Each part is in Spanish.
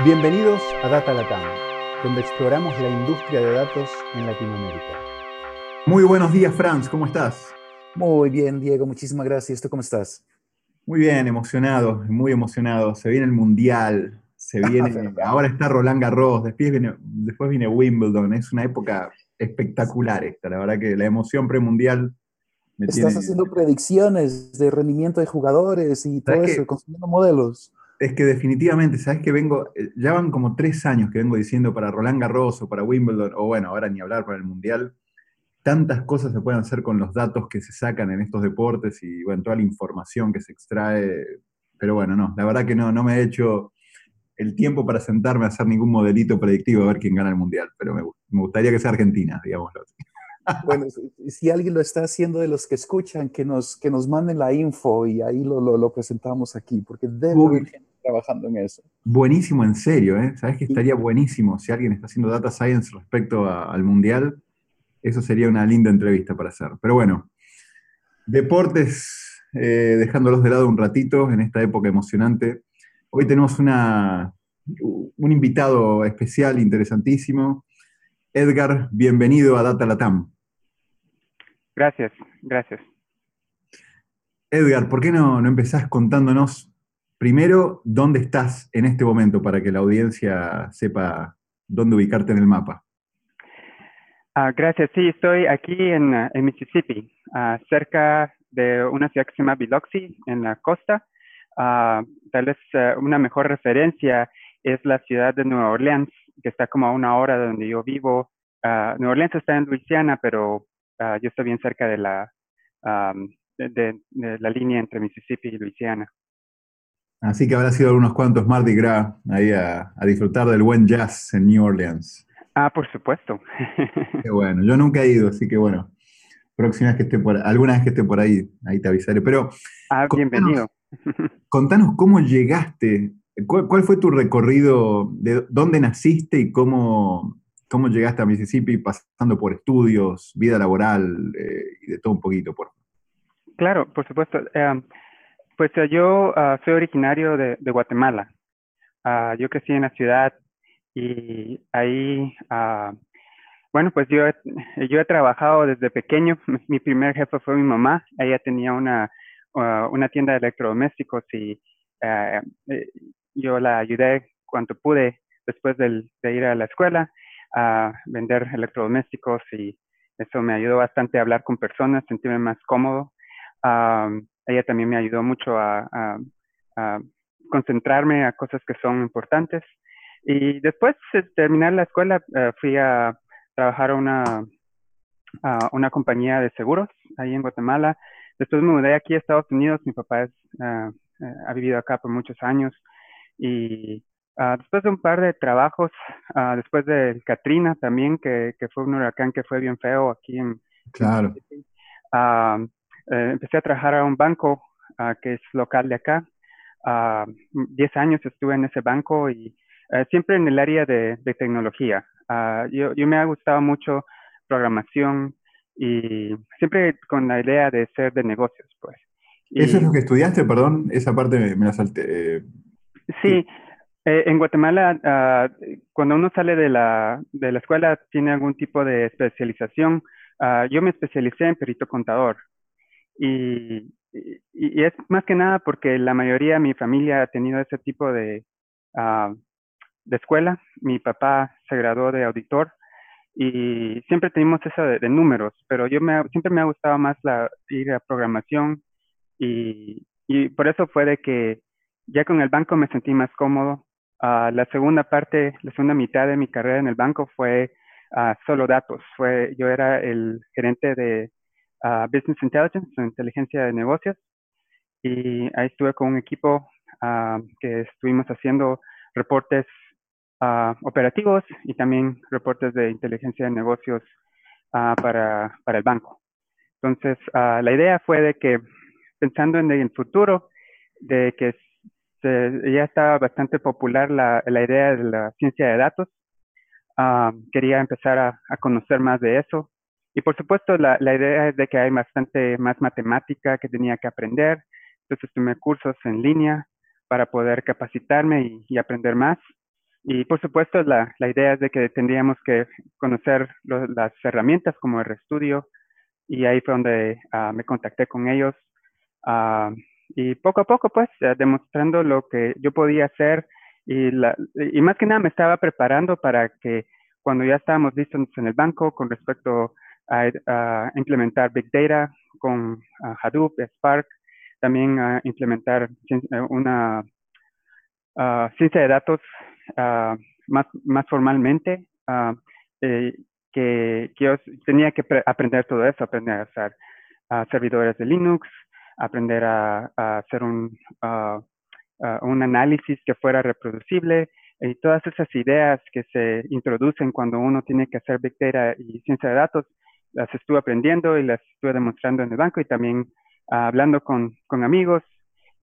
Bienvenidos a Data Latam, donde exploramos la industria de datos en Latinoamérica. Muy buenos días, Franz, ¿cómo estás? Muy bien, Diego, muchísimas gracias. ¿Tú cómo estás? Muy bien, emocionado, muy emocionado. Se viene el Mundial, se viene, ahora está Roland Garros, después viene, después viene Wimbledon, es una época espectacular esta, la verdad que la emoción premundial me Estás haciendo predicciones de rendimiento de jugadores y todo eso, construyendo modelos. Es que definitivamente, sabes que vengo, eh, ya van como tres años que vengo diciendo para Roland Garros o para Wimbledon, o bueno, ahora ni hablar para el Mundial, tantas cosas se pueden hacer con los datos que se sacan en estos deportes y bueno, toda la información que se extrae. Pero bueno, no, la verdad que no, no me he hecho el tiempo para sentarme a hacer ningún modelito predictivo a ver quién gana el Mundial, pero me, gustaría que sea Argentina, digámoslo así. Bueno, si, alguien lo está haciendo de los que escuchan, que nos, que nos manden la info y ahí lo, lo, presentamos aquí, porque debe trabajando en eso. Buenísimo, en serio, ¿eh? ¿Sabes que estaría buenísimo si alguien está haciendo data science respecto al Mundial? Eso sería una linda entrevista para hacer. Pero bueno, deportes, eh, dejándolos de lado un ratito en esta época emocionante. Hoy tenemos una, un invitado especial, interesantísimo. Edgar, bienvenido a Data Latam. Gracias, gracias. Edgar, ¿por qué no, no empezás contándonos primero dónde estás en este momento para que la audiencia sepa dónde ubicarte en el mapa? Ah, gracias, sí, estoy aquí en, Mississippi, ah, cerca de una ciudad que se llama Biloxi, en la costa. Ah, tal vez eh, una mejor referencia es la ciudad de Nueva Orleans, que está como a una hora de donde yo vivo. Uh, Nueva Orleans está en Luisiana, pero ah, yo estoy bien cerca de la, de, la línea entre Mississippi y Luisiana. Así que habrá sido algunos cuantos Mardi Gras ahí a, disfrutar del buen jazz en New Orleans. Ah, por supuesto. Qué bueno, yo nunca he ido, así que bueno, próxima vez que esté por alguna vez que esté por ahí, ahí te avisaré. Pero ah, bienvenido. Contanos cómo llegaste, cuál, fue tu recorrido, de dónde naciste y cómo, cómo llegaste a Mississippi pasando por estudios, vida laboral eh, y de todo un poquito. Por... Claro, por supuesto. Em, pues eh, yo ah, soy originario de, Guatemala. Ah, yo crecí en la ciudad y ahí, ah, bueno, pues yo, yo he trabajado desde pequeño. Mi primer jefe fue mi mamá. Ella tenía una una tienda de electrodomésticos y eh, yo la ayudé cuanto pude después de ir a la escuela a vender electrodomésticos y eso me ayudó bastante a hablar con personas, sentirme más cómodo. Ella también me ayudó mucho a, concentrarme a cosas que son importantes. Y después de terminar la escuela, eh, fui a trabajar a una, a una compañía de seguros ahí en Guatemala Después me mudé aquí a Estados Unidos, mi papá ah, eh, ha vivido acá por muchos años y ah, después de un par de trabajos, uh, después del Katrina también, que, que, fue un huracán que fue bien feo aquí en... Claro. Eh, empecé a trabajar a un banco que es local de acá. Diez años estuve en ese banco y eh, siempre en el área de, de tecnología. yo, yo me ha gustado mucho programación, y siempre con la idea de ser de negocios, pues. ¿Eso es lo que estudiaste? Perdón, esa parte me, la salté. Eh, sí, eh, en Guatemala, ah, cuando uno sale de la, de la escuela, tiene algún tipo de especialización. Ah, yo me especialicé en perito contador. Y, y, es más que nada porque la mayoría de mi familia ha tenido ese tipo de, uh, de escuela. Mi papá se graduó de auditor y siempre tenemos eso de, números, pero yo me, siempre me ha gustado más la, ir a programación y, y, por eso fue de que ya con el banco me sentí más cómodo. Uh, la segunda parte, la segunda mitad de mi carrera en el banco fue uh, solo datos. Fue, yo era el gerente de uh, Business Intelligence, inteligencia de negocios, y ahí estuve con un equipo que estuvimos haciendo reportes operativos y también reportes de inteligencia de negocios para, para, el banco. Entonces, la idea fue de que, pensando en el futuro, de que ya estaba bastante popular la, la, idea de la ciencia de datos, quería empezar a, conocer más de eso. Y por supuesto, la, la, idea es de que hay bastante más matemática que tenía que aprender. Entonces tomé cursos en línea para poder capacitarme y, y aprender más. y por supuesto, la, la, idea es de que tendríamos que conocer las herramientas como el RStudio, y ahí fue donde uh, me contacté con ellos. Uh, y poco a poco, pues, uh, demostrando lo que yo podía hacer y, la, y más que nada me estaba preparando para que cuando ya estábamos listos en el banco con respecto a, a implementar Big Data con Hadoop, Spark, también a implementar una ciencia de datos más, más formalmente, eh, que, yo tenía que aprender todo eso, aprender a hacer servidores de Linux, aprender a, hacer un, un análisis que fuera reproducible y todas esas ideas que se introducen cuando uno tiene que hacer Big Data y ciencia de datos, las estuve aprendiendo y las estuve demostrando en el banco y también hablando con, con amigos,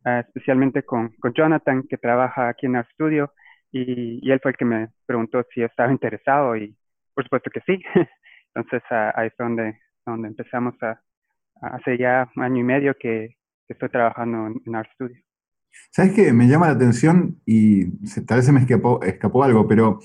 especialmente con, con, Jonathan, que trabaja aquí en el estudio, y, y, él fue el que me preguntó si estaba interesado y por supuesto que sí. Entonces ahí es donde, donde empezamos a, hace ya año y medio que, estoy trabajando en, en Art Studio. ¿Sabes qué? Me llama la atención y tal vez se me escapó, escapó algo, pero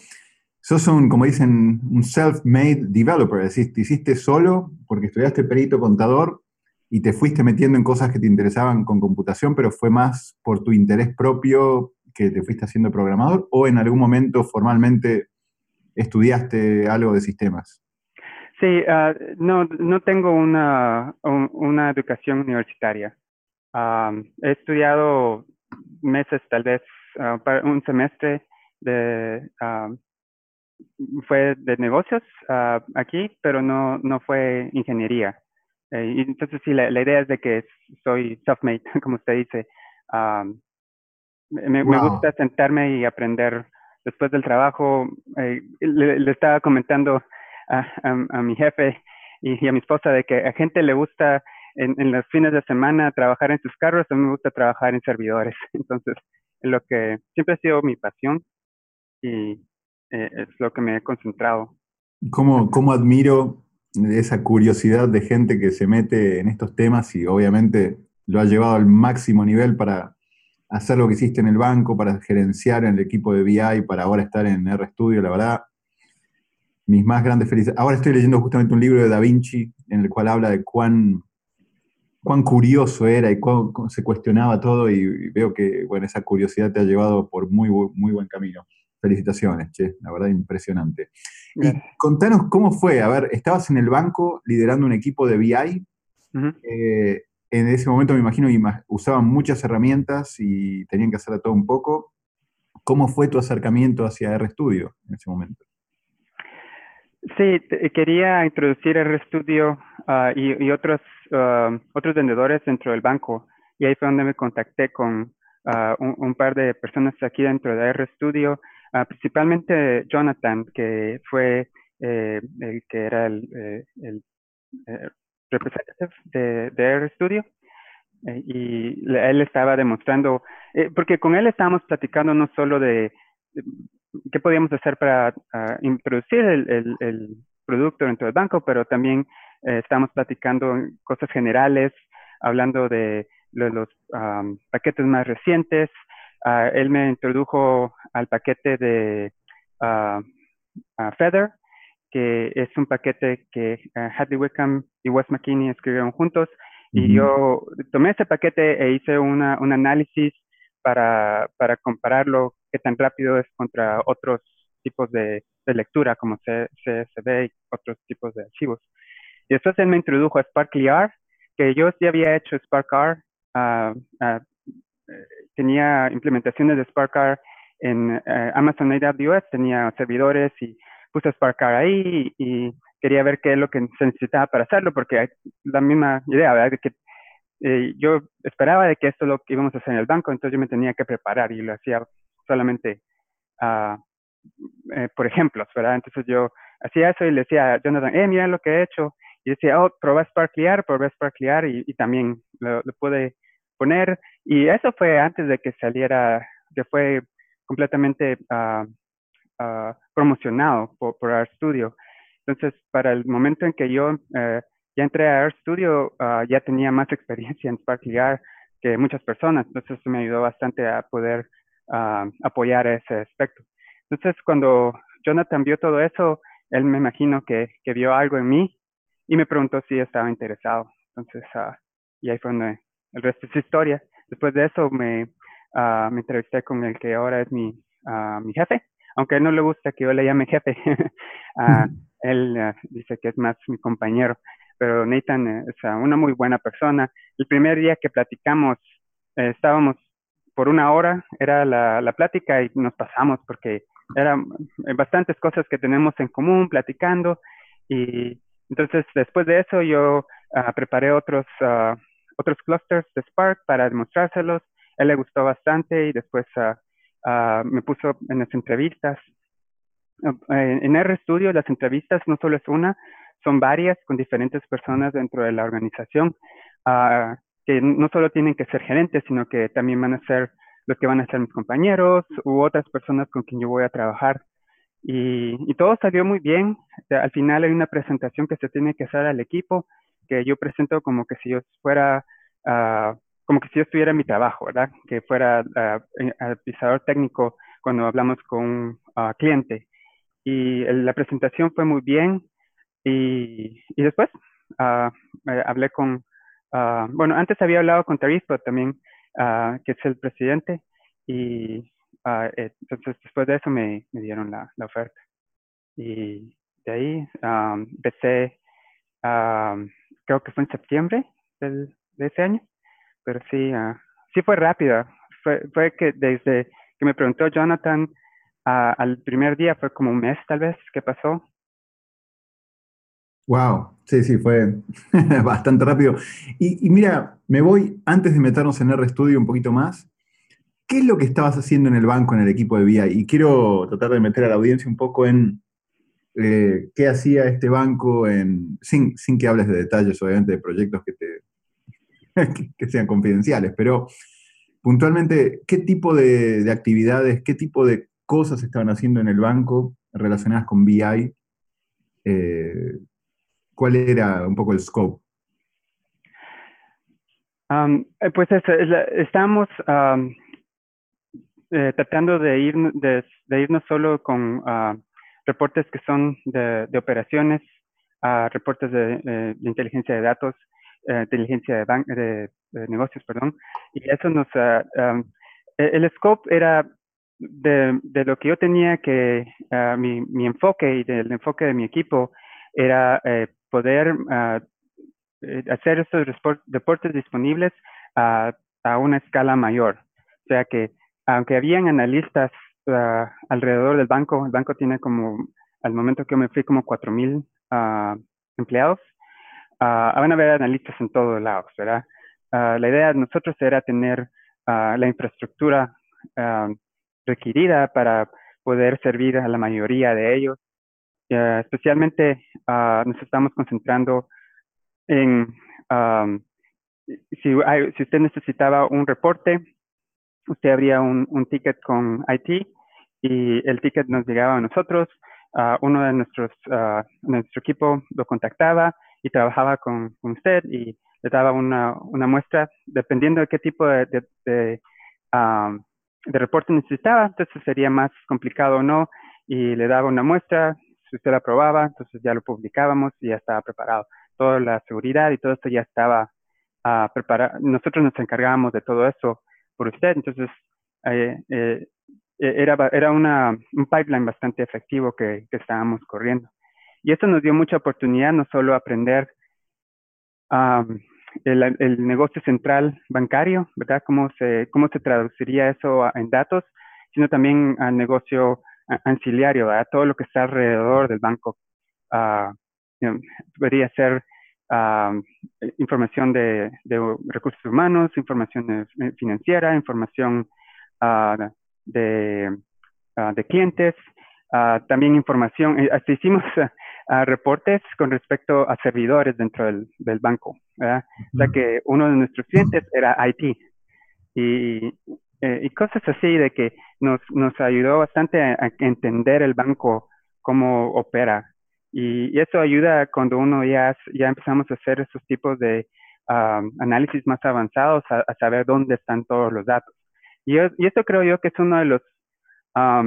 sos un, como dicen, un self-made developer, es decir, te hiciste solo porque estudiaste perito contador y te fuiste metiendo en cosas que te interesaban con computación, pero fue más por tu interés propio que te fuiste haciendo programador o en algún momento formalmente estudiaste algo de sistemas? Sí, uh, no, no tengo una, una educación universitaria. Um, he estudiado meses, tal vez uh, un semestre de fue de negocios uh, aquí, pero no, no fue ingeniería. Eh, entonces sí, la, idea es de que soy self-made, como usted dice. Um, me, me, gusta sentarme y aprender después del trabajo, eh, le, estaba comentando a, a, mi jefe y, a mi esposa de que a gente le gusta en, en, los fines de semana trabajar en sus carros, a mí me gusta trabajar en servidores. Entonces, lo que siempre ha sido mi pasión y eh, es lo que me he concentrado. ¿Cómo, ¿Cómo admiro esa curiosidad de gente que se mete en estos temas y obviamente lo ha llevado al máximo nivel para hacer lo que hiciste en el banco, para gerenciar en el equipo de BI, para ahora estar en RStudio, la verdad, mis más grandes felicidades. Ahora estoy leyendo justamente un libro de Da Vinci en el cual habla de cuán, cuán curioso era y cuán, se cuestionaba todo y, veo que, bueno, esa curiosidad te ha llevado por muy, muy buen camino. Felicitaciones, che, la verdad impresionante. Y contanos cómo fue, a ver, estabas en el banco liderando un equipo de BI, en ese momento me imagino usaban muchas herramientas y tenían que hacer todo un poco. ¿Cómo fue tu acercamiento hacia RStudio en ese momento? Sí, quería introducir RStudio uh, y, y, otros, uh, otros vendedores dentro del banco. Y ahí fue donde me contacté con uh, un, par de personas aquí dentro de RStudio, principalmente Jonathan, que fue eh, el que era el, eh, eh, de, de RStudio eh, y él estaba demostrando, eh, porque con él estábamos platicando no solo de, qué podíamos hacer para uh, introducir el, el, el, producto dentro del banco, pero también estábamos platicando cosas generales, hablando de, los um, paquetes más recientes. Uh, él me introdujo al paquete de uh, Feather, que es un paquete que uh, Hadley Wickham y Wes McKinney escribieron juntos. Y yo tomé ese paquete e hice una, un análisis para, para compararlo, qué tan rápido es contra otros tipos de, de lectura, como CSV y otros tipos de archivos. Y después él me introdujo a SparklyR, que yo ya había hecho SparkR, uh, uh, tenía implementaciones de SparkR en uh, Amazon AWS, tenía servidores y puse SparkR ahí y, quería ver qué es lo que se necesitaba para hacerlo, porque la misma idea, ¿verdad? Que eh, yo esperaba de que esto es lo que íbamos a hacer en el banco, entonces yo me tenía que preparar y lo hacía solamente uh, eh, por ejemplos, ¿verdad? Entonces yo hacía eso y le decía a Jonathan, eh, mira lo que he hecho. Y decía, oh, probé Sparklear, probé Sparklear y, y también lo, lo, pude poner. Y eso fue antes de que saliera, que fue completamente uh, uh, promocionado por, por RStudio. Entonces, para el momento en que yo eh, ya entré a RStudio, uh, ya tenía más experiencia en SparklyR que muchas personas. Entonces, eso me ayudó bastante a poder apoyar ese aspecto. Entonces, cuando Jonathan vio todo eso, él me imagino que, que vio algo en mí y me preguntó si estaba interesado. Entonces, y ahí fue donde el resto es historia. Después de eso me, uh, me entrevisté con el que ahora es mi, uh, mi jefe, aunque a él no le gusta que yo le llame jefe. él dice que es más mi compañero, pero Nathan es una muy buena persona. El primer día que platicamos, eh, estábamos por una hora, era la, la plática y nos pasamos porque eran bastantes cosas que tenemos en común platicando y entonces después de eso yo uh, preparé otros, uh, otros clusters de Spark para demostrárselos. Él le gustó bastante y después uh, me puso en las entrevistas. En RStudio las entrevistas no solo es una, son varias con diferentes personas dentro de la organización que no solo tienen que ser gerentes, sino que también van a ser los que van a ser mis compañeros u otras personas con quien yo voy a trabajar. Y, y, todo salió muy bien. Al final hay una presentación que se tiene que hacer al equipo, que yo presento como que si yo fuera, uh, como que si yo estuviera mi trabajo, ¿verdad? Que fuera uh, técnico cuando hablamos con un uh, cliente. Y la presentación fue muy bien. Y, y después eh, hablé con, bueno, antes había hablado con Taris, pero también que es el presidente, y uh, entonces después de eso me, me dieron la, la, oferta. Y de ahí empecé, um, creo que fue en septiembre del, de ese año, pero sí, uh, sí fue rápido. Fue, fue que desde que me preguntó Jonathan al primer día, fue como un mes tal vez que pasó, Wow, sí, sí, fue bastante rápido. Y, mira, me voy, antes de meternos en RStudio un poquito más, ¿qué es lo que estabas haciendo en el banco, en el equipo de VI? Y quiero tratar de meter a la audiencia un poco en eh, qué hacía este banco, sin, que hables de detalles, obviamente, de proyectos que, sean confidenciales, pero puntualmente, ¿qué tipo de, actividades, qué tipo de cosas estaban haciendo en el banco relacionadas con VI? Eh, ¿Cuál era un poco el scope? Um, pues estamos tratando de, ir, de, irnos solo con uh, reportes que son de, operaciones, uh, reportes de, inteligencia de datos, eh, inteligencia de, de, negocios, perdón. Y eso nos... E, el scope era de, lo que yo tenía que... Mi, mi, enfoque y del enfoque de mi equipo era eh, poder eh, hacer estos reportes disponibles a, a, una escala mayor. O sea que, aunque habían analistas uh, alrededor del banco, el banco tiene como, al momento que me fui, como 4.000 uh, ah, empleados, uh, van a haber analistas en todos lados, ¿verdad? la idea de nosotros era tener la infraestructura requerida para poder servir a la mayoría de ellos. Especialmente nos estamos concentrando en si, si, usted necesitaba un reporte, usted abría un, un, ticket con IT y el ticket nos llegaba a nosotros. Uh, uno de nuestros, nuestro equipo lo contactaba y trabajaba con, usted y le daba una, una muestra dependiendo de qué tipo de, de, de, de reporte necesitaba. Entonces sería más complicado o no y le daba una muestra, si usted la aprobaba, entonces ya lo publicábamos y ya estaba preparado. Toda la seguridad y todo esto ya estaba uh, preparado. Nosotros nos encargábamos de todo eso por usted, entonces eh, eh, era, era una, un pipeline bastante efectivo que, que, estábamos corriendo. Y eso nos dio mucha oportunidad no solo aprender um, el, el, negocio central bancario, ¿verdad? Cómo se, cómo se traduciría eso en datos, sino también al negocio anciliario, ¿verdad? todo lo que está alrededor del banco. Uh, debería ser uh, información de, de, recursos humanos, información financiera, información uh, de, de, clientes, también información, eh, hasta hicimos reportes con respecto a servidores dentro del, del banco, ¿verdad? O sea que uno de nuestros clientes era IT y eh, y cosas así de que nos, nos ayudó bastante a, entender el banco, cómo opera. Y, eso ayuda cuando uno ya, empezamos a hacer esos tipos de análisis más avanzados, a, saber dónde están todos los datos. Y, esto creo yo que es uno de los, ah,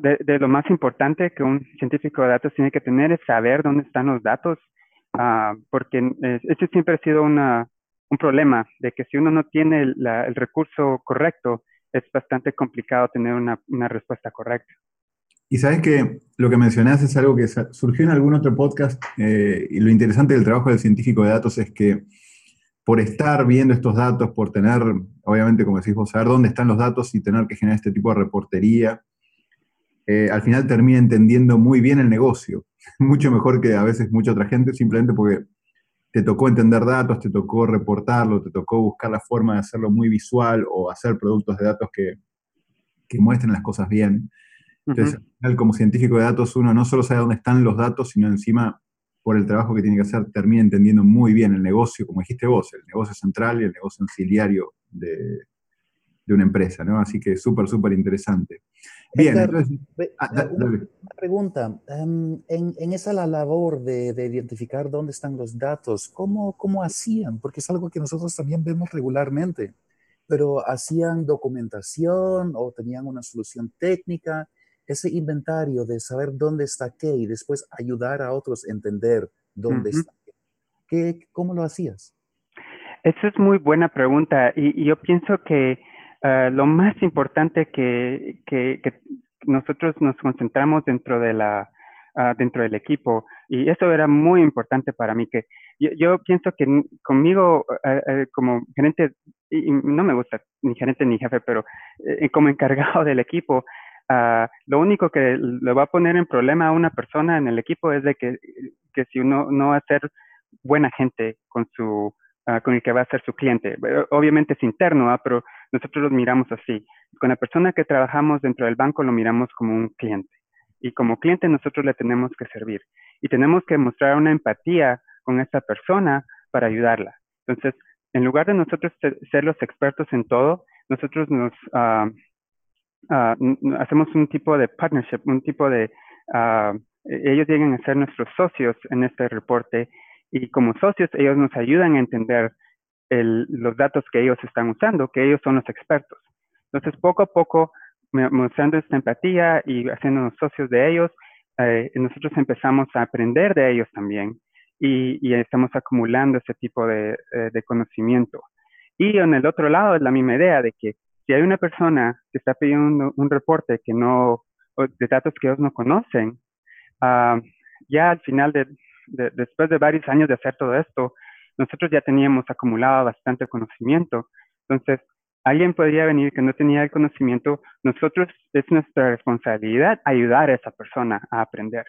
de, lo más importante que un científico de datos tiene que tener es saber dónde están los datos, uh, porque ese siempre ha sido una, un problema, de que si uno no tiene el, el recurso correcto, es bastante complicado tener una, una respuesta correcta. Y sabes que lo que mencionás es algo que surgió en algún otro podcast, eh, y lo interesante del trabajo del científico de datos es que por estar viendo estos datos, por tener, obviamente, como decís vos, saber dónde están los datos y tener que generar este tipo de reportería, eh, al final termina entendiendo muy bien el negocio, mucho mejor que a veces mucha otra gente, simplemente porque te tocó entender datos, te tocó reportarlo, te tocó buscar la forma de hacerlo muy visual o hacer productos de datos que, que muestren las cosas bien. Entonces, como científico de datos, uno no solo sabe dónde están los datos, sino encima, por el trabajo que tiene que hacer, termina entendiendo muy bien el negocio, como dijiste vos, el negocio central y el negocio auxiliario de, una empresa, ¿no? Así que súper, súper interesante. Bien, entonces, ah, una, pregunta. Em, en, esa la labor de, identificar dónde están los datos, ¿cómo, ¿cómo hacían? Porque es algo que nosotros también vemos regularmente, pero ¿hacían documentación o tenían una solución técnica? Ese inventario de saber dónde está qué y después ayudar a otros a entender dónde está qué. ¿Cómo lo hacías? Esa es muy buena pregunta y, yo pienso que ah, lo más importante que, que, nosotros nos concentramos dentro de la ah, dentro del equipo y eso era muy importante para mí que yo, pienso que conmigo ah, como gerente y no me gusta ni gerente ni jefe pero eh, como encargado del equipo Ah, lo único que le va a poner en problema a una persona en el equipo es de que, que si uno no va a ser buena gente con su ah, con el que va a ser su cliente. Obviamente es interno, ¿ah? pero nosotros lo miramos así. Con la persona que trabajamos dentro del banco lo miramos como un cliente. Y como cliente nosotros le tenemos que servir. Y tenemos que mostrar una empatía con esa persona para ayudarla. Entonces, en lugar de nosotros ser los expertos en todo, nosotros nos, Ah, hacemos un tipo de partnership, un tipo de, uh, ellos llegan a ser nuestros socios en este reporte y como socios ellos nos ayudan a entender el, los datos que ellos están usando, que ellos son los expertos. Entonces, poco a poco, mostrando esta empatía y haciéndonos socios de ellos, eh, nosotros empezamos a aprender de ellos también y, estamos acumulando ese tipo eh, de conocimiento. Y en el otro lado es la misma idea de que si hay una persona que está pidiendo un, reporte que no, de datos que ellos no conocen, ah, ya al final de, después de varios años de hacer todo esto, nosotros ya teníamos acumulado bastante conocimiento. Entonces, alguien podría venir que no tenía el conocimiento, nosotros es nuestra responsabilidad ayudar a esa persona a aprender.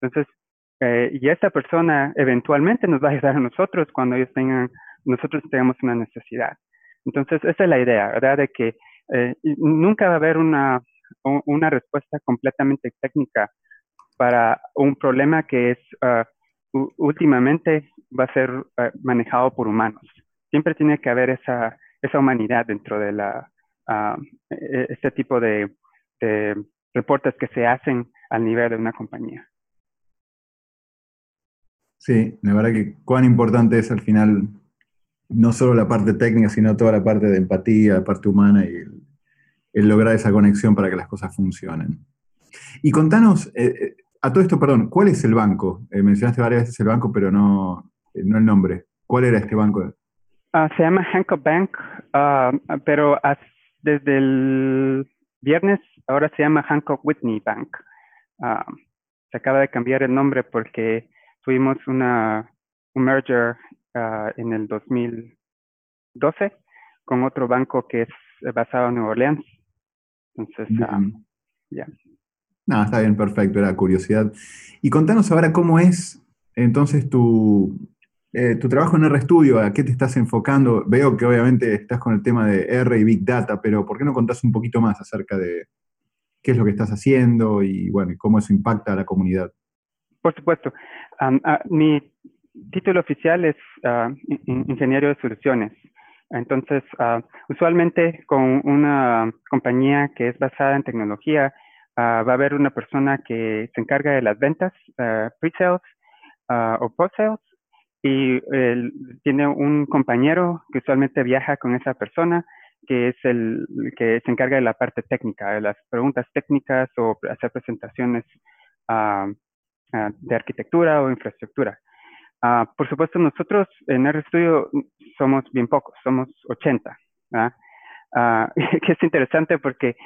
Entonces, eh, y esa persona eventualmente nos va a ayudar a nosotros cuando ellos tengan, nosotros tengamos una necesidad. Entonces, esa es la idea, ¿verdad? De que eh, nunca va a haber una, una respuesta completamente técnica para un problema que es ah, últimamente va a ser ah, manejado por humanos. Siempre tiene que haber esa, esa humanidad dentro de la, uh, este tipo de, de reportes que se hacen al nivel de una compañía. Sí, la verdad que cuán importante es al final no solo la parte técnica, sino toda la parte de empatía, la parte humana y el, lograr esa conexión para que las cosas funcionen. Y contanos, eh, eh, a todo esto, perdón, ¿cuál es el banco? Eh, mencionaste varias veces el banco, pero no, no el nombre. ¿Cuál era este banco? Ah, se llama Hancock Bank, ah, pero desde el viernes ahora se llama Hancock Whitney Bank. Ah, se acaba de cambiar el nombre porque tuvimos una, un merger Ah, en el 2012 con otro banco que es basado en Nueva Orleans. Entonces, ah, ya. No, está bien, perfecto, era curiosidad. Y contanos ahora cómo es entonces tu, eh, tu trabajo en RStudio, a qué te estás enfocando. Veo que obviamente estás con el tema de R y Big Data, pero ¿por qué no contás un poquito más acerca de qué es lo que estás haciendo y bueno, cómo eso impacta a la comunidad? Por supuesto. Ah, mi título oficial es ah, ingeniero de soluciones. Entonces, ah, usualmente con una compañía que es basada en tecnología, ah, va a haber una persona que se encarga de las ventas, pre-sales o post-sales, y tiene un compañero que usualmente viaja con esa persona que es el que se encarga de la parte técnica, de las preguntas técnicas o hacer presentaciones de arquitectura o infraestructura. Ah, por supuesto, nosotros en RStudio somos bien pocos, somos 80, que es interesante porque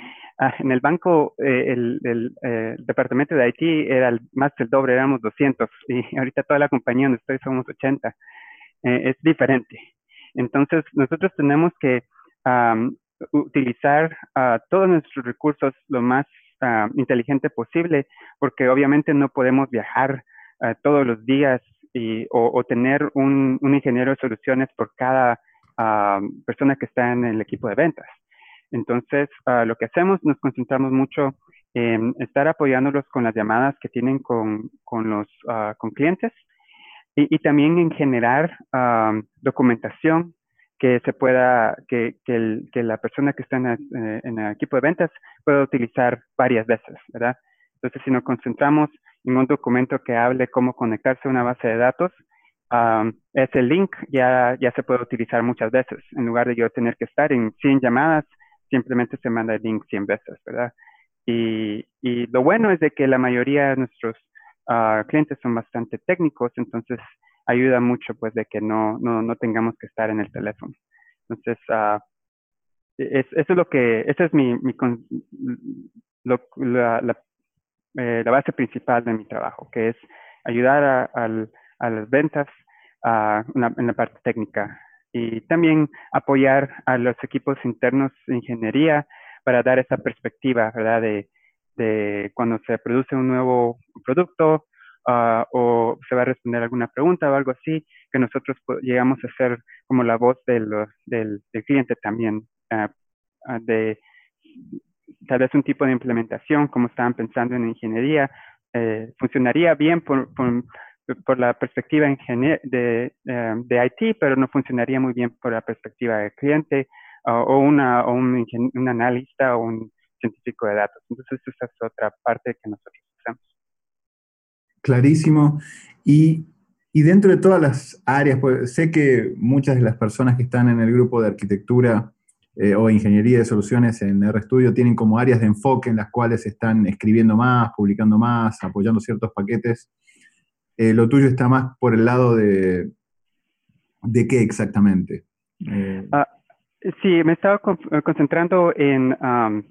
en el banco eh, el, eh, departamento de IT era más del doble, éramos 200 y ahorita toda la compañía donde estoy somos 80. Eh, es diferente. Entonces, nosotros tenemos que utilizar uh, todos nuestros recursos lo más uh, inteligente posible, porque obviamente no podemos viajar uh, todos los días y, o, tener un, un, ingeniero de soluciones por cada persona que está en el equipo de ventas. Entonces, lo que hacemos, nos concentramos mucho en estar apoyándolos con las llamadas que tienen con, con los con clientes y, y, también en generar documentación que se pueda, que, que, el, que la persona que está en el, eh, en el, equipo de ventas pueda utilizar varias veces, ¿verdad? Entonces, si nos concentramos en un documento que hable cómo conectarse a una base de datos, um, ese link ya, ya se puede utilizar muchas veces. En lugar de yo tener que estar en 100 llamadas, simplemente se manda el link 100 veces, ¿verdad? Y, y lo bueno es de que la mayoría de nuestros uh, clientes son bastante técnicos, entonces ayuda mucho pues de que no, no, no tengamos que estar en el teléfono. Entonces, uh, es, eso es lo que, esa es mi, la, eh, la, base principal de mi trabajo, que es ayudar a, las ventas en la parte técnica y también apoyar a los equipos internos de ingeniería para dar esa perspectiva, ¿verdad? De, cuando se produce un nuevo producto, uh, o se va a responder alguna pregunta o algo así, que nosotros llegamos a ser como la voz del, del, cliente también, uh, de tal vez un tipo de implementación, como estaban pensando en ingeniería, eh, funcionaría bien por, por, por la perspectiva de, de IT, pero no funcionaría muy bien por la perspectiva del cliente o, una, o un, analista o un científico de datos. Entonces, esa es otra parte que nosotros hacemos clarísimo. Y, y, dentro de todas las áreas, pues, sé que muchas de las personas que están en el grupo de arquitectura eh, o ingeniería de soluciones en RStudio tienen como áreas de enfoque en las cuales están escribiendo más, publicando más, apoyando ciertos paquetes. Eh, lo tuyo está más por el lado de, ¿de qué exactamente? Eh, ah, sí, me estaba concentrando en um,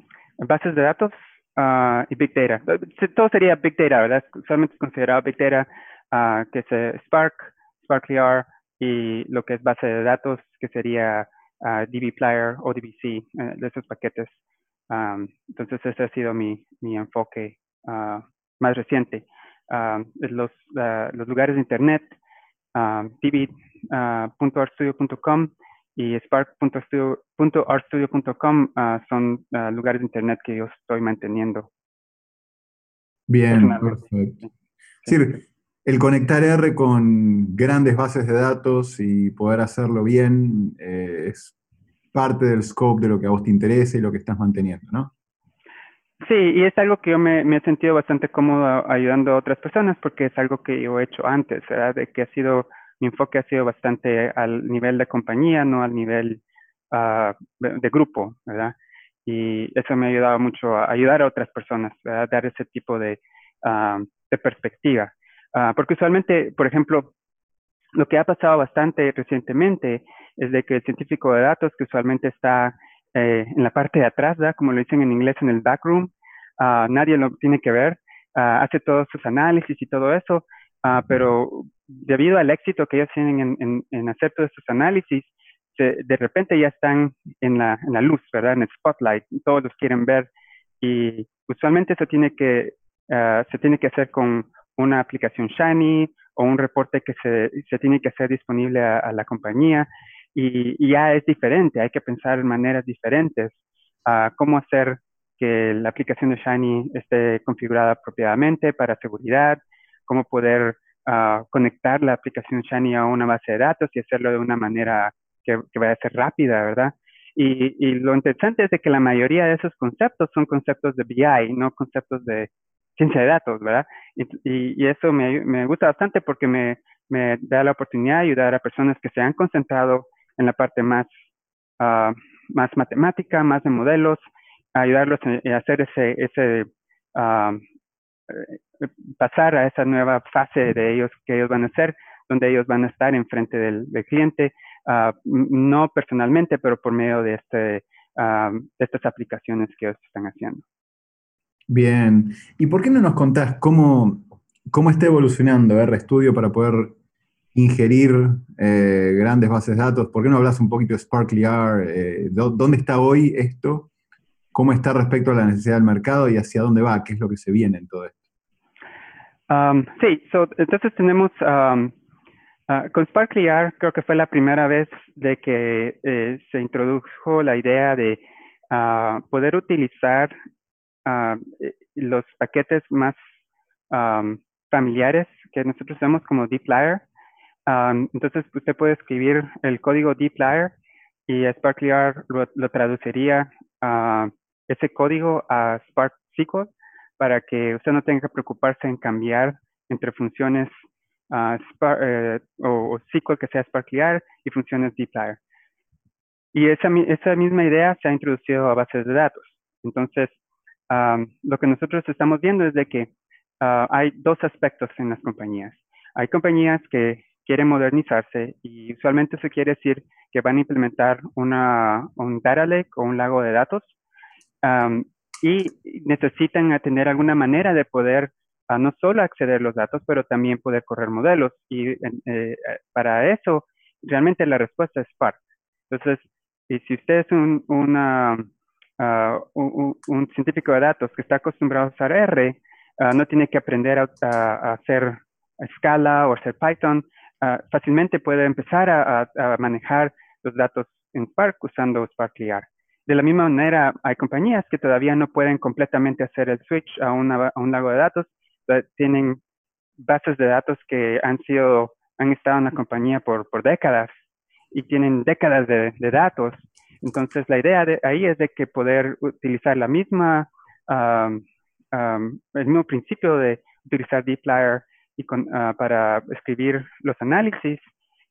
bases de datos uh, y Big Data. Todo sería Big Data, ¿verdad? Solamente considerado Big Data, uh, que es Spark, SparklyR y lo que es base de datos, que sería uh, ah, dbPlayer o DBC, eh, de esos paquetes. Um, entonces, ese ha sido mi, mi enfoque más reciente. los, los lugares de Internet, db.artstudio.com y spark.rstudio.com uh, ah, son uh, lugares de internet que yo estoy manteniendo. Bien, perfecto. Sí, el conectar R con grandes bases de datos y poder hacerlo bien eh, es parte del scope de lo que a vos te interesa y lo que estás manteniendo, ¿no? Sí, y es algo que yo me, he sentido bastante cómodo ayudando a otras personas porque es algo que yo he hecho antes, ¿verdad? De que ha sido mi enfoque ha sido bastante al nivel de compañía, no al nivel uh, de, grupo, ¿verdad? Y eso me ha ayudado mucho a ayudar a otras personas, a dar ese tipo de, de perspectiva. Uh, porque usualmente, por ejemplo, lo que ha pasado bastante recientemente es de que el científico de datos, que usualmente está eh, en la parte de atrás, ¿verdad? como lo dicen en inglés, en el backroom, nadie lo tiene que ver, hace todos sus análisis y todo eso, Uh, pero debido al éxito que ellos tienen en, en, en hacer todos estos análisis, se, de repente ya están en la, en la, luz, ¿verdad? En el spotlight, todos los quieren ver y usualmente eso tiene que, uh, se tiene que hacer con una aplicación Shiny o un reporte que se, se tiene que hacer disponible a, la compañía y, ya es diferente, hay que pensar en maneras diferentes a cómo hacer que la aplicación de Shiny esté configurada apropiadamente para seguridad, cómo poder uh, conectar la aplicación Shiny a una base de datos y hacerlo de una manera que, que vaya a ser rápida, ¿verdad? Y, y, lo interesante es de que la mayoría de esos conceptos son conceptos de BI, no conceptos de ciencia de datos, ¿verdad? Y, y eso me, me, gusta bastante porque me, me, da la oportunidad de ayudar a personas que se han concentrado en la parte más uh, más matemática, más de modelos, ayudarlos a, hacer ese, ese eh, pasar a esa nueva fase de ellos que ellos van a hacer, donde ellos van a estar enfrente del, cliente, uh, no personalmente, pero por medio de, este, de estas aplicaciones que ellos están haciendo. Bien, ¿y por qué no nos contás cómo, cómo está evolucionando RStudio para poder ingerir eh, grandes bases de datos? ¿Por qué no hablas un poquito de Sparkly R? Eh, ¿Dónde está hoy esto? ¿Cómo está respecto a la necesidad del mercado y hacia dónde va? ¿Qué es lo que se viene en todo esto? Um, sí, entonces tenemos um, uh, con Sparkly R, creo que fue la primera vez de que eh, se introdujo la idea de uh, poder utilizar uh, los paquetes más um, familiares que nosotros usamos como dplyr. entonces usted puede escribir el código dplyr y Sparkly R lo, lo traduciría a ese código a Spark SQL para que usted no tenga que preocuparse en cambiar entre funciones uh, eh, o, SQL que sea Sparklyar y funciones dplyr. Y esa, esa misma idea se ha introducido a bases de datos. Entonces, um, lo que nosotros estamos viendo es de que uh, hay dos aspectos en las compañías. Hay compañías que quieren modernizarse y usualmente se quiere decir que van a implementar una, un data lake o un lago de datos um, y necesitan tener alguna manera de poder ah, no solo acceder a los datos, pero también poder correr modelos. Y eh, para eso, realmente la respuesta es Spark. Entonces, y si usted es un, una, ah, un, científico de datos que está acostumbrado a usar R, ah, no tiene que aprender a, hacer Scala o hacer Python, fácilmente puede empezar a, manejar los datos en Spark usando SparklyR. De la misma manera, hay compañías que todavía no pueden completamente hacer el switch a, un lago de datos. Tienen bases de datos que han sido, han estado en la compañía por, décadas y tienen décadas de, datos. Entonces, la idea de ahí es de que poder utilizar la misma, el mismo principio de utilizar dplyr y ah, para escribir los análisis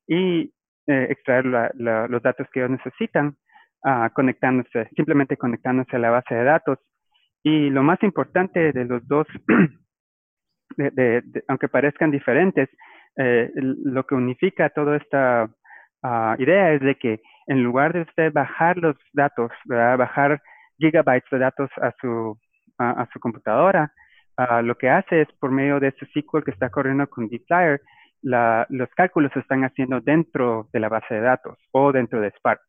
y eh, extraer los datos que ellos necesitan conectándose, simplemente conectándose a la base de datos. Y lo más importante de los dos, aunque parezcan diferentes, eh, lo que unifica toda esta ah, idea es de que en lugar de usted bajar los datos, bajar gigabytes de datos a su, a, su computadora, ah, lo que hace es por medio de ese SQL que está corriendo con dplyr, los cálculos se están haciendo dentro de la base de datos o dentro de Spark.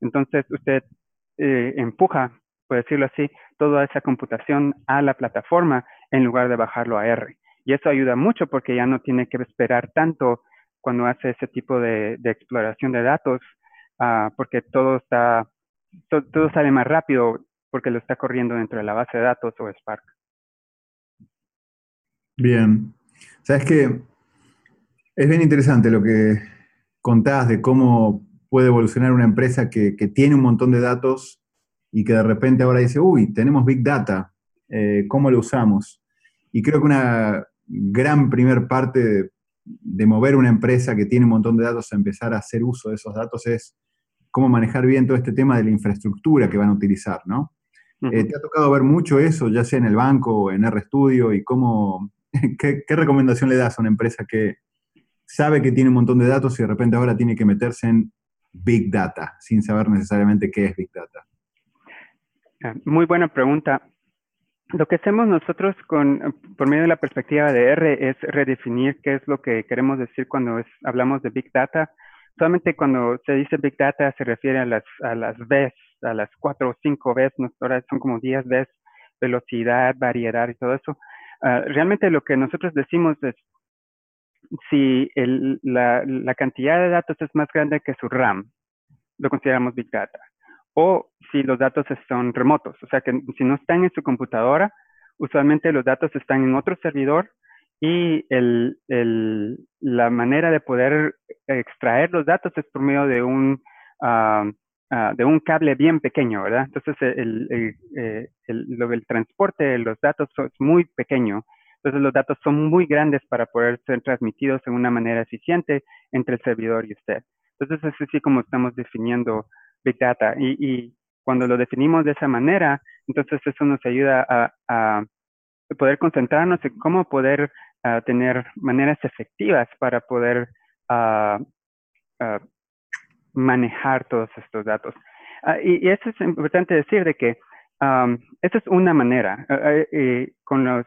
Entonces usted eh, empuja, por decirlo así, toda esa computación a la plataforma en lugar de bajarlo a R. Y eso ayuda mucho porque ya no tiene que esperar tanto cuando hace ese tipo de, exploración de datos, ah, porque todo está, todo sale más rápido porque lo está corriendo dentro de la base de datos o Spark. Bien. Sabes que es bien interesante lo que contás de cómo puede evolucionar una empresa que, tiene un montón de datos y que de repente ahora dice, uy, tenemos Big Data, eh, ¿cómo lo usamos? Y creo que una gran primer parte de, mover una empresa que tiene un montón de datos a empezar a hacer uso de esos datos es cómo manejar bien todo este tema de la infraestructura que van a utilizar, ¿no? Eh, ¿Te ha tocado ver mucho eso, ya sea en el banco o en RStudio? ¿Y cómo, qué, qué, recomendación le das a una empresa que sabe que tiene un montón de datos y de repente ahora tiene que meterse en Big Data, sin saber necesariamente qué es Big Data? Ah, muy buena pregunta. Lo que hacemos nosotros con, por medio de la perspectiva de R es redefinir qué es lo que queremos decir cuando hablamos de Big Data. Solamente cuando se dice Big Data se refiere a las, a las Bs, a las cuatro o cinco Bs, ahora son como 10 Bs, velocidad, variedad y todo eso. Ah, realmente lo que nosotros decimos es si la, cantidad de datos es más grande que su RAM, lo consideramos Big Data. O si los datos son remotos, o sea que si no están en su computadora, usualmente los datos están en otro servidor y la manera de poder extraer los datos es por medio de un, ah, ah, de un cable bien pequeño, ¿verdad? Entonces el, el, eh, el transporte de los datos es muy pequeño entonces los datos son muy grandes para poder ser transmitidos de una manera eficiente entre el servidor y usted. Entonces es así como estamos definiendo Big Data. Y, cuando lo definimos de esa manera, entonces eso nos ayuda a, poder concentrarnos en cómo poder ah, tener maneras efectivas para poder ah, ah, manejar todos estos datos. y, eso es importante decir de que um, esa es una manera. con, los,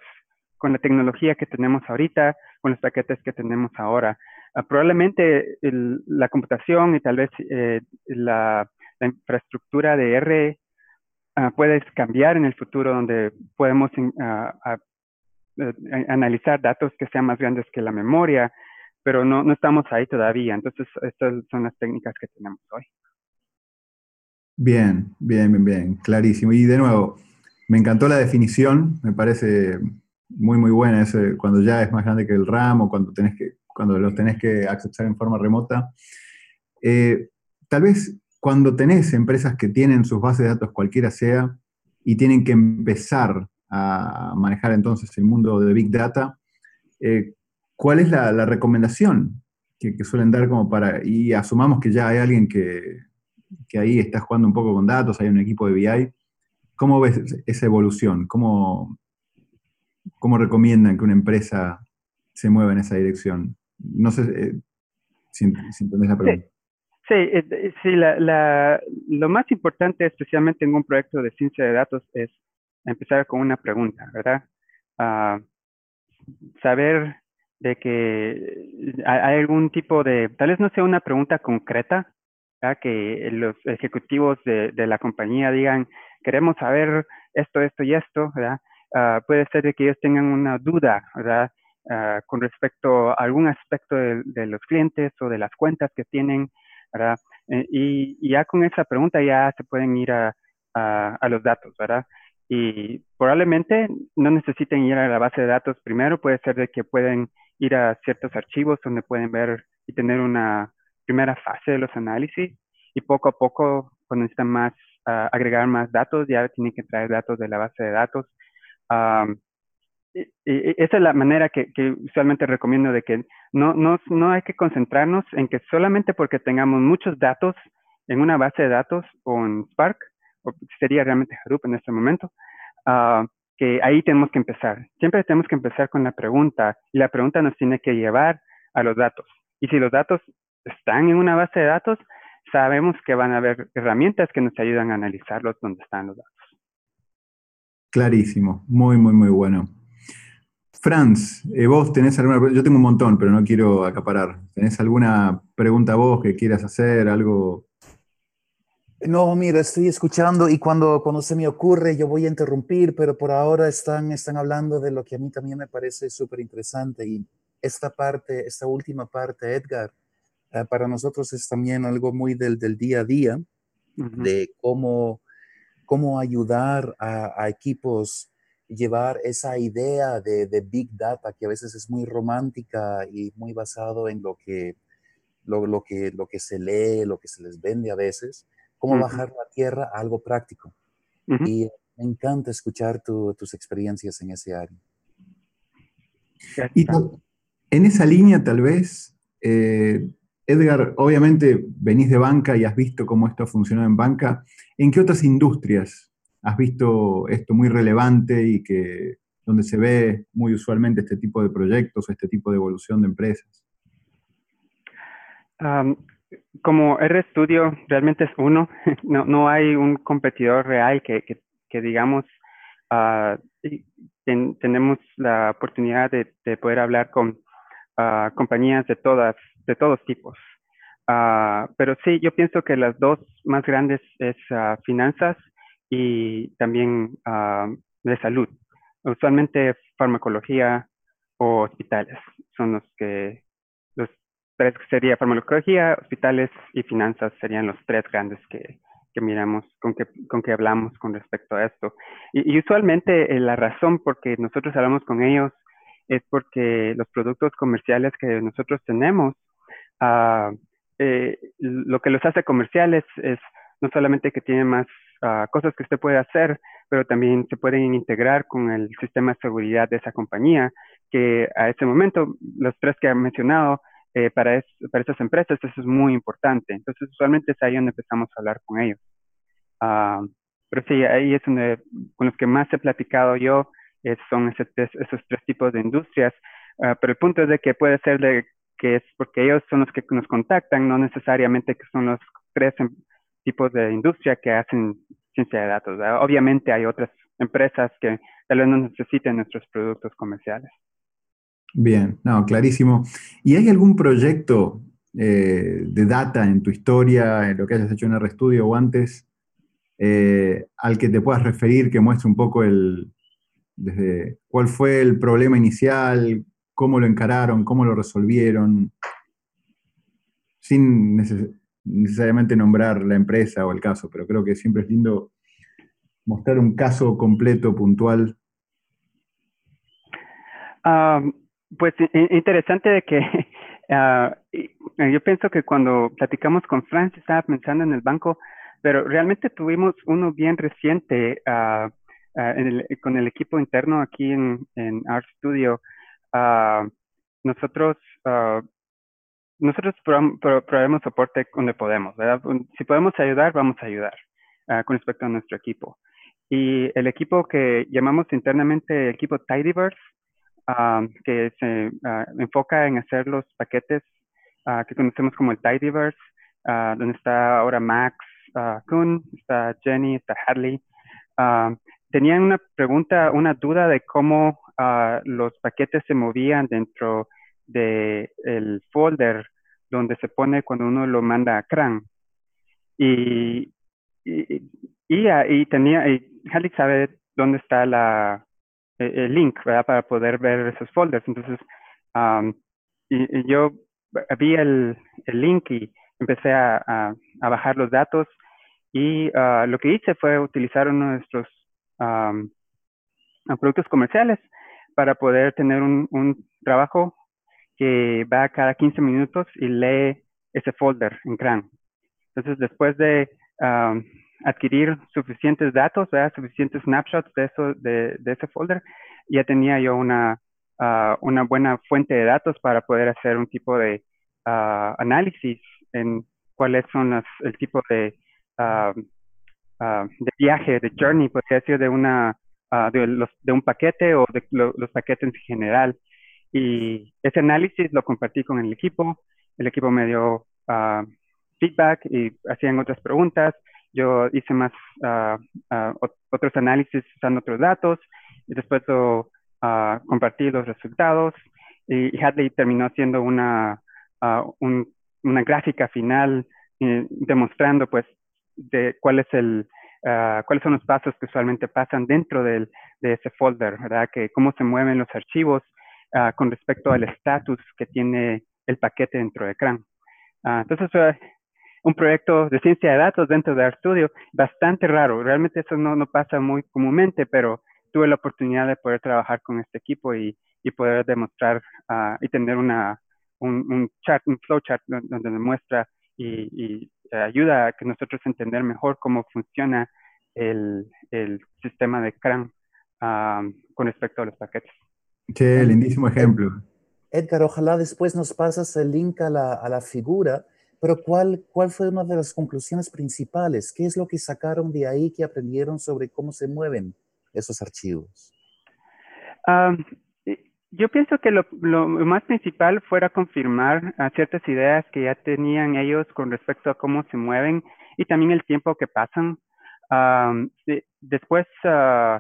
con la tecnología que tenemos ahorita, con los paquetes que tenemos ahora, probablemente la computación y tal vez eh, la, infraestructura de R uh, puede cambiar en el futuro donde podemos eh, analizar datos que sean más grandes que la memoria, pero no, no estamos ahí todavía. Entonces, estas son las técnicas que tenemos hoy. Bien, bien, bien, bien, clarísimo. Y de nuevo, me encantó la definición, me parece muy, muy buena, ese, cuando ya es más grande que el RAM o cuando, tenés que, cuando los tenés que accesar en forma remota. Eh, tal vez cuando tenés empresas que tienen sus bases de datos cualquiera sea y tienen que empezar a manejar entonces el mundo de Big Data, eh, ¿cuál es la, recomendación que, suelen dar como para, y asumamos que ya hay alguien que, ahí está jugando un poco con datos, hay un equipo de BI, ¿cómo ves esa evolución? ¿Cómo, cómo recomiendan que una empresa se mueva en esa dirección? No sé eh, si, entendés la pregunta. Sí, eh, sí, lo más importante, especialmente en un proyecto de ciencia de datos, es empezar con una pregunta, ¿verdad? Ah, saber de que hay algún tipo de, tal vez no sea una pregunta concreta, que los ejecutivos de, la compañía digan, queremos saber esto, esto y esto, ¿verdad? Ah, puede ser de que ellos tengan una duda, ¿verdad? Ah, con respecto a algún aspecto de, los clientes o de las cuentas que tienen, ¿verdad? Eh, y, ya con esa pregunta ya se pueden ir a los datos, ¿verdad? Y probablemente no necesiten ir a la base de datos primero, puede ser de que pueden ir a ciertos archivos donde pueden ver y tener una primera fase de los análisis y poco a poco cuando necesitan más ah, agregar más datos ya tienen que traer datos de la base de datos. Y, esa es la manera que, que, usualmente recomiendo de que no, no, no hay que concentrarnos en que solamente porque tengamos muchos datos en una base de datos o en Spark sería realmente Hadoop en este momento, ah, que ahí tenemos que empezar. Siempre tenemos que empezar con la pregunta y la pregunta nos tiene que llevar a los datos. Y si los datos están en una base de datos, sabemos que van a haber herramientas que nos ayudan a analizarlos donde están los datos. Clarísimo, muy, muy, muy bueno. Franz, eh, vos tenés alguna pregunta, yo tengo un montón, pero no quiero acaparar. ¿Tenés alguna pregunta vos que quieras hacer, algo no, mira, estoy escuchando y cuando, cuando se me ocurre yo voy a interrumpir, pero por ahora están, están hablando de lo que a mí también me parece súper interesante y esta parte, esta última parte, Edgar, eh, para nosotros es también algo muy del, del día a día, de cómo, cómo ayudar a, a, equipos llevar esa idea de, de, Big Data que a veces es muy romántica y muy basado en lo que, lo, lo, que, lo que se lee, lo que se les vende a veces, cómo bajar la tierra a algo práctico. Y me encanta escuchar tus experiencias en ese área. Y en esa línea, tal vez, eh, Edgar, obviamente venís de banca y has visto cómo esto funcionó en banca. ¿En qué otras industrias has visto esto muy relevante y que donde se ve muy usualmente este tipo de proyectos, este tipo de evolución de empresas? Como RStudio realmente es uno, no, no hay un competidor real que, que, digamos, uh, tenemos la oportunidad de, de poder hablar con uh, compañías de todas, de todos tipos. Uh, pero sí, yo pienso que las dos más grandes es finanzas y también de salud. Usualmente farmacología o hospitales son los que tres sería farmacología, hospitales y finanzas serían los tres grandes que, que miramos, con que, con que hablamos con respecto a esto. Y, usualmente eh, la razón por que nosotros hablamos con ellos es porque los productos comerciales que nosotros tenemos, uh, eh, lo que los hace comerciales es no solamente que tienen más uh, cosas que usted puede hacer, pero también se pueden integrar con el sistema de seguridad de esa compañía, que a ese momento, los tres que he mencionado, para, para esas empresas, eso es muy importante. Entonces, usualmente es ahí donde empezamos a hablar con ellos. Ah, pero sí, ahí es donde, con los que más he platicado yo, son esos tres tipos de industrias. Ah, pero el punto es de que puede ser de que es porque ellos son los que nos contactan, no necesariamente que son los tres em, tipos de industria que hacen ciencia de datos. Obviamente hay otras empresas que tal vez no necesiten nuestros productos comerciales. Bien, no, clarísimo. ¿Y hay algún proyecto eh, de data en tu historia, en lo que hayas hecho en RStudio o antes, eh, al que te puedas referir, que muestre un poco el, desde cuál fue el problema inicial, cómo lo encararon, cómo lo resolvieron, sin necesariamente nombrar la empresa o el caso, pero creo que siempre es lindo mostrar un caso completo, puntual. Ah, pues interesante de que ah, yo pienso que cuando platicamos con Francis estaba pensando en el banco, pero realmente tuvimos uno bien reciente uh, con el equipo interno aquí en, en Art Studio. Uh, nosotros nosotros proveemos soporte donde podemos, ¿verdad? Si podemos ayudar, vamos a ayudar con respecto a nuestro equipo. Y el equipo que llamamos internamente equipo Tidyverse, que se enfoca en hacer los paquetes que conocemos como el Tidyverse, donde está ahora Max, uh, Kuhn, está Jenny, está Hadley. Uh, tenían una pregunta, una duda de cómo uh, los paquetes se movían dentro del el folder donde se pone cuando uno lo manda a CRAN. Y, y, y, tenía, y Hadley sabe dónde está la, el, link, ¿verdad? Para poder ver esos folders. Entonces, um, yo vi el, link y empecé a, bajar los datos y uh, lo que hice fue utilizar uno de nuestros um, productos comerciales para poder tener un, un, trabajo que va cada 15 minutos y lee ese folder en CRAN. Entonces, después de um, adquirir suficientes datos, suficientes snapshots de, eso, de, ese folder, ya tenía yo una, uh, buena fuente de datos para poder hacer un tipo de uh, análisis en cuáles son el tipo de ah, de viaje, de journey, podría decir, de, una, uh, de, de, un paquete o de los paquetes en general. Y ese análisis lo compartí con el equipo. El equipo me dio feedback y hacían otras preguntas. Yo hice más otros análisis usando otros datos y después lo, compartí los resultados. Y, Hadley terminó haciendo una, un, una gráfica final eh, demostrando pues de cuál es el, uh, cuáles son los pasos que usualmente pasan dentro del, de ese folder, ¿verdad? Que cómo se mueven los archivos uh, con respecto al estatus que tiene el paquete dentro de CRAN. Uh, entonces, un proyecto de ciencia de datos dentro de RStudio, bastante raro. Realmente eso no, no pasa muy comúnmente, pero tuve la oportunidad de poder trabajar con este equipo y, y poder demostrar y tener una, un, un, chart, un flowchart donde demuestra y, y ayuda a que nosotros entender mejor cómo funciona el, el sistema de CRAN con respecto a los paquetes. Qué lindísimo ejemplo. Edgar, ojalá después nos pasas el link a la, a la figura, pero ¿cuál, ¿cuál fue una de las conclusiones principales? ¿Qué es lo que sacaron de ahí, que aprendieron sobre cómo se mueven esos archivos? Yo pienso que lo, lo, más principal fuera confirmar a ciertas ideas que ya tenían ellos con respecto a cómo se mueven y también el tiempo que pasan. después, uh,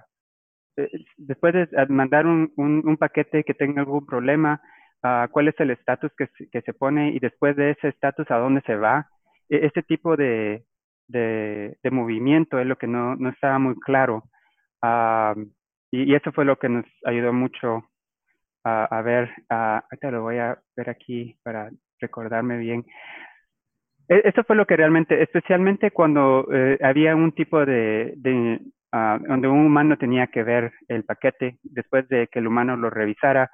después de mandar un, un, paquete que tenga algún problema, uh, cuál es el estatus que, que, se pone y después de ese estatus a dónde se va. E, ese tipo de, de, de, movimiento es lo que no, no estaba muy claro. y, y, eso fue lo que nos ayudó mucho a ver, ahorita lo voy a ver aquí para recordarme bien. E, esto fue lo que realmente, especialmente cuando eh, había un tipo de, de uh, donde un humano tenía que ver el paquete, después de que el humano lo revisara,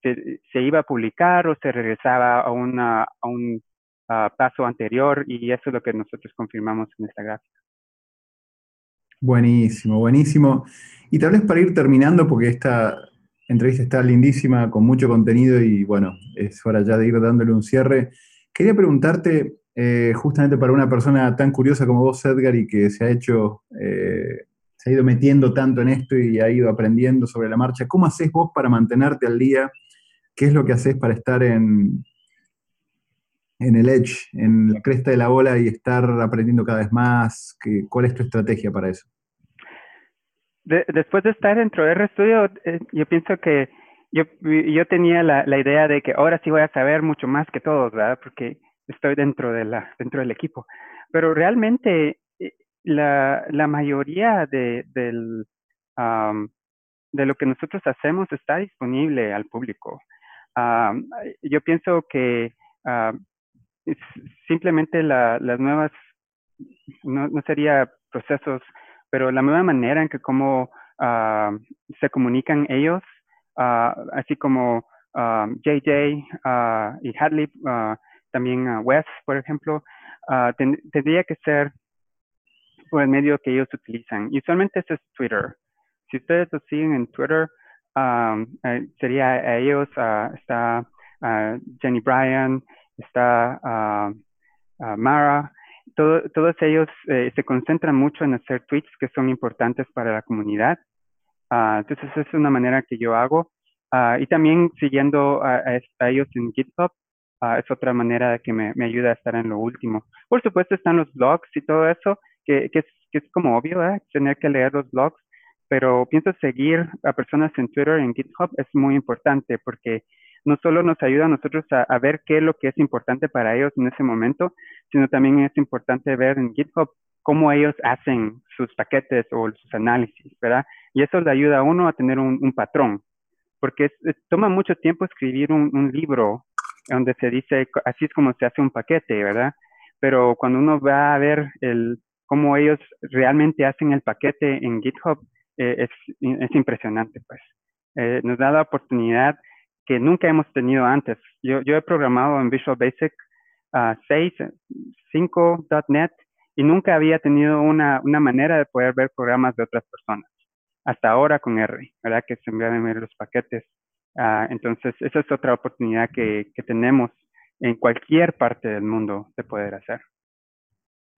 se, iba a publicar o se regresaba a, una, un paso anterior y eso es lo que nosotros confirmamos en esta gráfica. Buenísimo, buenísimo. Y tal vez para ir terminando, porque esta, entrevista está lindísima, con mucho contenido y bueno, es hora ya de ir dándole un cierre. Quería preguntarte, eh, justamente para una persona tan curiosa como vos, Edgar, y que se ha hecho, eh, se ha ido metiendo tanto en esto y ha ido aprendiendo sobre la marcha, ¿cómo haces vos para mantenerte al día? ¿Qué es lo que haces para estar en, en el edge, en la cresta de la ola y estar aprendiendo cada vez más? ¿Cuál es tu estrategia para eso? después de estar dentro de RStudio, eh, yo pienso que yo, yo tenía la, la, idea de que ahora sí voy a saber mucho más que todos, ¿verdad? Porque estoy dentro, de la, dentro del equipo. Pero realmente eh, la, la mayoría de, del, de lo que nosotros hacemos está disponible al público. Yo pienso que simplemente la, las nuevas, no, no sería procesos pero la nueva manera en que cómo ah, se comunican ellos, ah, así como JJ y Hadley, también Wes, por ejemplo, tendría que ser por el medio que ellos utilizan. Y usualmente eso es Twitter. Si ustedes lo siguen en Twitter, eh, sería ellos, está Jenny Bryan, está Mara, todos ellos eh, se concentran mucho en hacer tweets que son importantes para la comunidad. Uh, entonces, es una manera que yo hago. Uh, y también siguiendo a, a, ellos en GitHub uh, es otra manera que me, me, ayuda a estar en lo último. Por supuesto, están los blogs y todo eso, que, que, es, que es, como obvio, ¿eh? tener que leer los blogs, pero pienso seguir a personas en Twitter en GitHub es muy importante porque no solo nos ayuda a nosotros a, ver qué es lo que es importante para ellos en ese momento, sino también es importante ver en GitHub cómo ellos hacen sus paquetes o sus análisis, ¿verdad? Y eso le ayuda a uno a tener un, patrón, porque toma mucho tiempo escribir un, libro donde se dice así es como se hace un paquete, ¿verdad? Pero cuando uno va a ver el, cómo ellos realmente hacen el paquete en GitHub, eh, es, es, impresionante, pues. Eh, nos da la oportunidad que nunca hemos tenido antes. Yo, yo he programado en Visual Basic uh, 6, 5.NET y nunca había tenido una, una, manera de poder ver programas de otras personas. Hasta ahora con R, ¿verdad? Que se envían ver los paquetes. Uh, entonces, esa es otra oportunidad que, que tenemos en cualquier parte del mundo de poder hacer.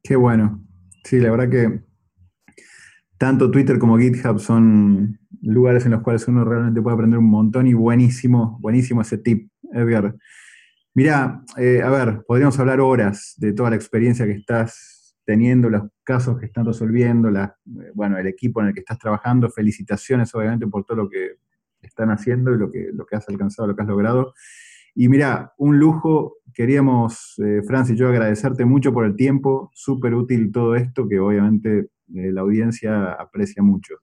Qué bueno. Sí, la verdad que tanto Twitter como GitHub son lugares en los cuales uno realmente puede aprender un montón y buenísimo, buenísimo ese tip, Edgar. Mira, eh, a ver, podríamos hablar horas de toda la experiencia que estás teniendo, los casos que están resolviendo, eh, bueno, el equipo en el que estás trabajando. Felicitaciones, obviamente, por todo lo que están haciendo y lo que, lo que has alcanzado, lo que has logrado. Y mira, un lujo, queríamos, eh, Francis yo, agradecerte mucho por el tiempo, súper útil todo esto, que obviamente la audiencia aprecia mucho.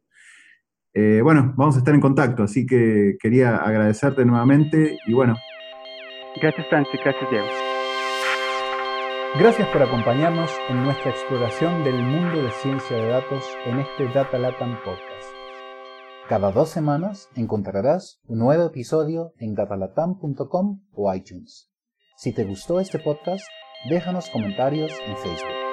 Eh, bueno, vamos a estar en contacto, así que quería agradecerte nuevamente y bueno. Gracias, Francis. Gracias, Diego. Gracias por acompañarnos en nuestra exploración del mundo de ciencia de datos en este Data Latam Podcast. Cada dos semanas encontrarás un nuevo episodio en datalatam.com o iTunes. Si te gustó este podcast, déjanos comentarios en Facebook.